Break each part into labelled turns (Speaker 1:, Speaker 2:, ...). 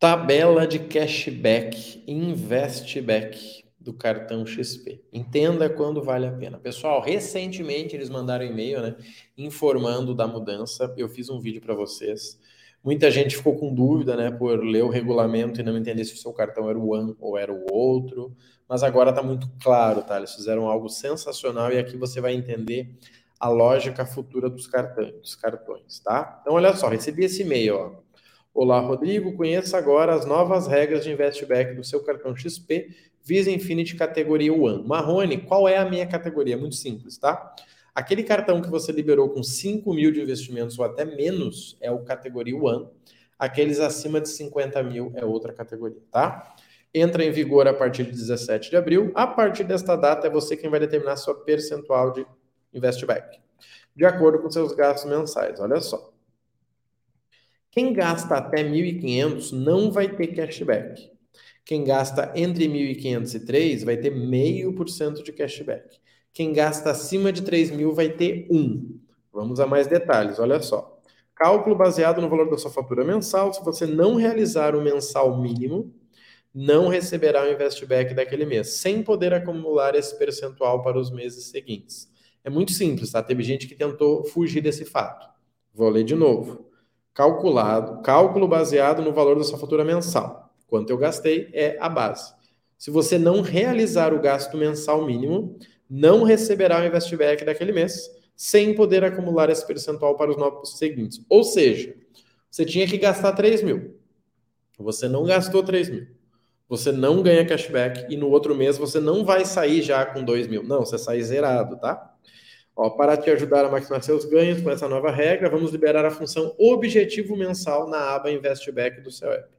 Speaker 1: Tabela de cashback, investback do cartão XP. Entenda quando vale a pena. Pessoal, recentemente eles mandaram e-mail, né, informando da mudança. Eu fiz um vídeo para vocês. Muita gente ficou com dúvida, né, por ler o regulamento e não entender se o seu cartão era o One ou era o outro. Mas agora está muito claro, tá? Eles fizeram algo sensacional e aqui você vai entender a lógica futura dos cartões, dos cartões, tá? Então, olha só, recebi esse e-mail, ó. Olá, Rodrigo. Conheça agora as novas regras de investback do seu cartão XP Visa Infinity categoria One. Marrone, qual é a minha categoria? Muito simples, tá? Aquele cartão que você liberou com 5 mil de investimentos ou até menos é o categoria One. Aqueles acima de 50 mil é outra categoria, tá? Entra em vigor a partir de 17 de abril. A partir desta data é você quem vai determinar sua percentual de investback, de acordo com seus gastos mensais. Olha só. Quem gasta até 1.500 não vai ter cashback. Quem gasta entre 1.500 e 3 vai ter meio por cento de cashback. Quem gasta acima de 3 mil vai ter 1. Vamos a mais detalhes, olha só. Cálculo baseado no valor da sua fatura mensal. Se você não realizar o mensal mínimo, não receberá o investback daquele mês, sem poder acumular esse percentual para os meses seguintes. É muito simples, tá? Teve gente que tentou fugir desse fato. Vou ler de novo calculado, cálculo baseado no valor da sua fatura mensal. Quanto eu gastei é a base. Se você não realizar o gasto mensal mínimo, não receberá o investback daquele mês, sem poder acumular esse percentual para os novos seguintes. Ou seja, você tinha que gastar 3 mil. Você não gastou 3 mil. Você não ganha cashback e no outro mês você não vai sair já com 2 mil. Não, você sai zerado, tá? Ó, para te ajudar a maximizar seus ganhos com essa nova regra, vamos liberar a função objetivo mensal na aba Investback do seu app.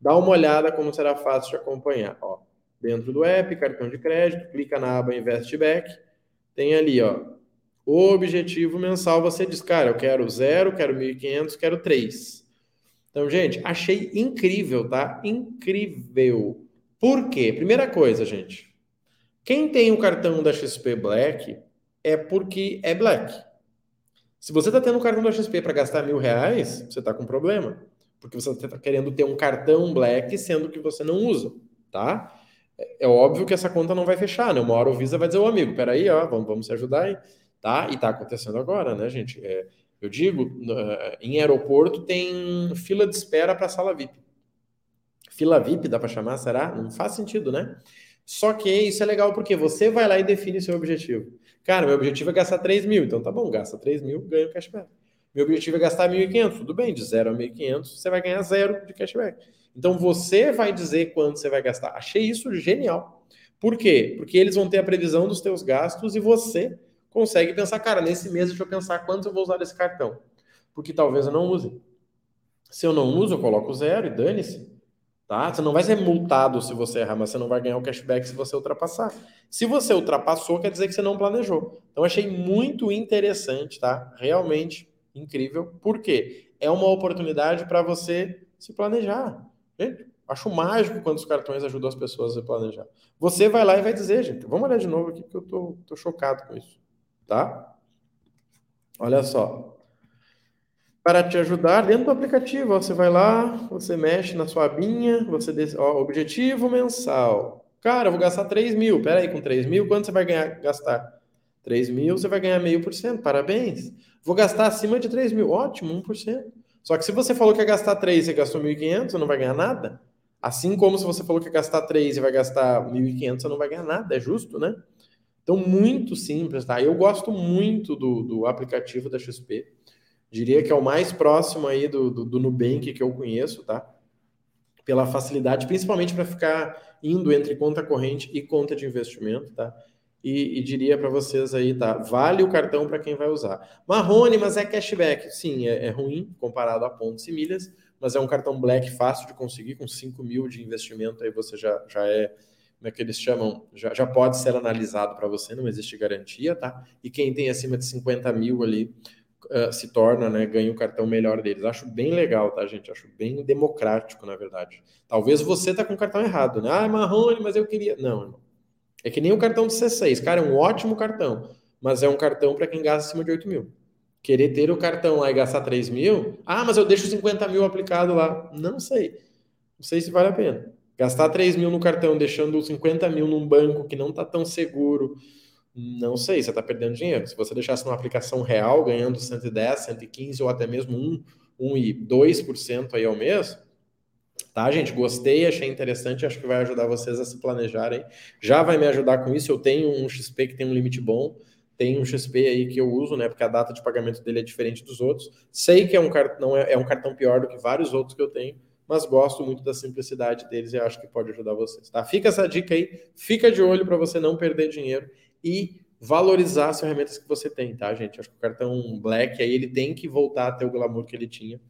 Speaker 1: Dá uma olhada como será fácil de acompanhar. Ó, dentro do app, cartão de crédito, clica na aba Investback, tem ali, ó, objetivo mensal, você diz, cara, eu quero zero, quero 1.500, quero 3. Então, gente, achei incrível, tá? Incrível. Por quê? Primeira coisa, gente. Quem tem o cartão da XP Black é porque é black. Se você está tendo um cartão da XP para gastar mil reais, você está com problema. Porque você está querendo ter um cartão black, sendo que você não usa, tá? É, é óbvio que essa conta não vai fechar, né? Uma hora o Visa vai dizer, ô amigo, peraí, ó, vamos, vamos se ajudar aí, tá? E tá acontecendo agora, né, gente? É, eu digo, em aeroporto tem fila de espera para sala VIP. Fila VIP, dá para chamar, será? Não faz sentido, né? Só que isso é legal porque você vai lá e define seu objetivo. Cara, meu objetivo é gastar 3 mil, então tá bom, gasta 3 mil, ganha o cashback. Meu objetivo é gastar 1.500, tudo bem, de 0 a 1.500 você vai ganhar zero de cashback. Então você vai dizer quanto você vai gastar. Achei isso genial. Por quê? Porque eles vão ter a previsão dos teus gastos e você consegue pensar, cara, nesse mês deixa eu pensar quanto eu vou usar desse cartão. Porque talvez eu não use. Se eu não uso, eu coloco zero e dane-se. Tá? Você não vai ser multado se você errar, mas você não vai ganhar o cashback se você ultrapassar. Se você ultrapassou, quer dizer que você não planejou. Então, achei muito interessante, tá? Realmente incrível. Por quê? É uma oportunidade para você se planejar. Gente, acho mágico quando os cartões ajudam as pessoas a se planejar. Você vai lá e vai dizer, gente, vamos olhar de novo aqui, porque eu tô, tô chocado com isso. Tá? Olha só para te ajudar dentro do aplicativo. você vai lá, você mexe na sua abinha, você diz, ó, objetivo mensal. Cara, eu vou gastar 3 mil. Pera aí, com 3 mil, quanto você vai ganhar, gastar? 3 mil, você vai ganhar meio por cento. Parabéns. Vou gastar acima de 3 mil. Ótimo, 1%. Só que se você falou que ia gastar 3 e gastou 1.500, você não vai ganhar nada. Assim como se você falou que ia gastar 3 e vai gastar 1.500, você não vai ganhar nada. É justo, né? Então, muito simples, tá? Eu gosto muito do, do aplicativo da XP. Diria que é o mais próximo aí do, do, do Nubank que eu conheço, tá? Pela facilidade, principalmente para ficar indo entre conta corrente e conta de investimento, tá? E, e diria para vocês aí, tá? Vale o cartão para quem vai usar. Marrone, mas é cashback. Sim, é, é, ruim comparado a pontos e milhas, mas é um cartão black fácil de conseguir, com 5 mil de investimento, aí você já, já é como é que eles chamam, já, já pode ser analisado para você, não existe garantia, tá? E quem tem acima de 50 mil ali, uh, se torna, né, ganha o cartão melhor deles. Acho bem legal, tá, gente? Acho bem democrático, na verdade. Talvez você tá com o cartão errado, né? Ah, Marrone, mas eu queria. Não, irmão. É que nem o cartão do C6. Cara, é um ótimo cartão, mas é um cartão para quem gasta acima de 8 mil. Querer ter o cartão lá e gastar 3 mil, ah, mas eu deixo 50 mil aplicado lá. Não sei. Não sei se vale a pena. Gastar 3 mil no cartão, deixando 50 mil num banco que não está tão seguro, não sei, você está perdendo dinheiro. Se você deixasse numa aplicação real, ganhando 110, 115 ou até mesmo 1, 1 e 2% aí ao mês, tá, gente? Gostei, achei interessante, acho que vai ajudar vocês a se planejarem. Já vai me ajudar com isso. Eu tenho um XP que tem um limite bom, tem um XP aí que eu uso, né? Porque a data de pagamento dele é diferente dos outros. Sei que é um cartão, é, é um cartão pior do que vários outros que eu tenho, mas gosto muito da simplicidade deles e acho que pode ajudar vocês, tá? Fica essa dica aí, fica de olho para você não perder dinheiro e valorizar as ferramentas que você tem, tá, gente? Acho que o cartão Black aí ele tem que voltar a ter o glamour que ele tinha,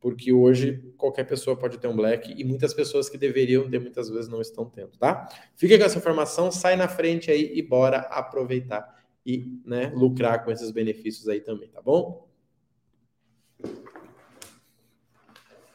Speaker 1: porque hoje qualquer pessoa pode ter um Black e muitas pessoas que deveriam ter muitas vezes não estão tendo, tá? Fica com essa informação, sai na frente aí e bora aproveitar e, né, lucrar com esses benefícios aí também, tá bom?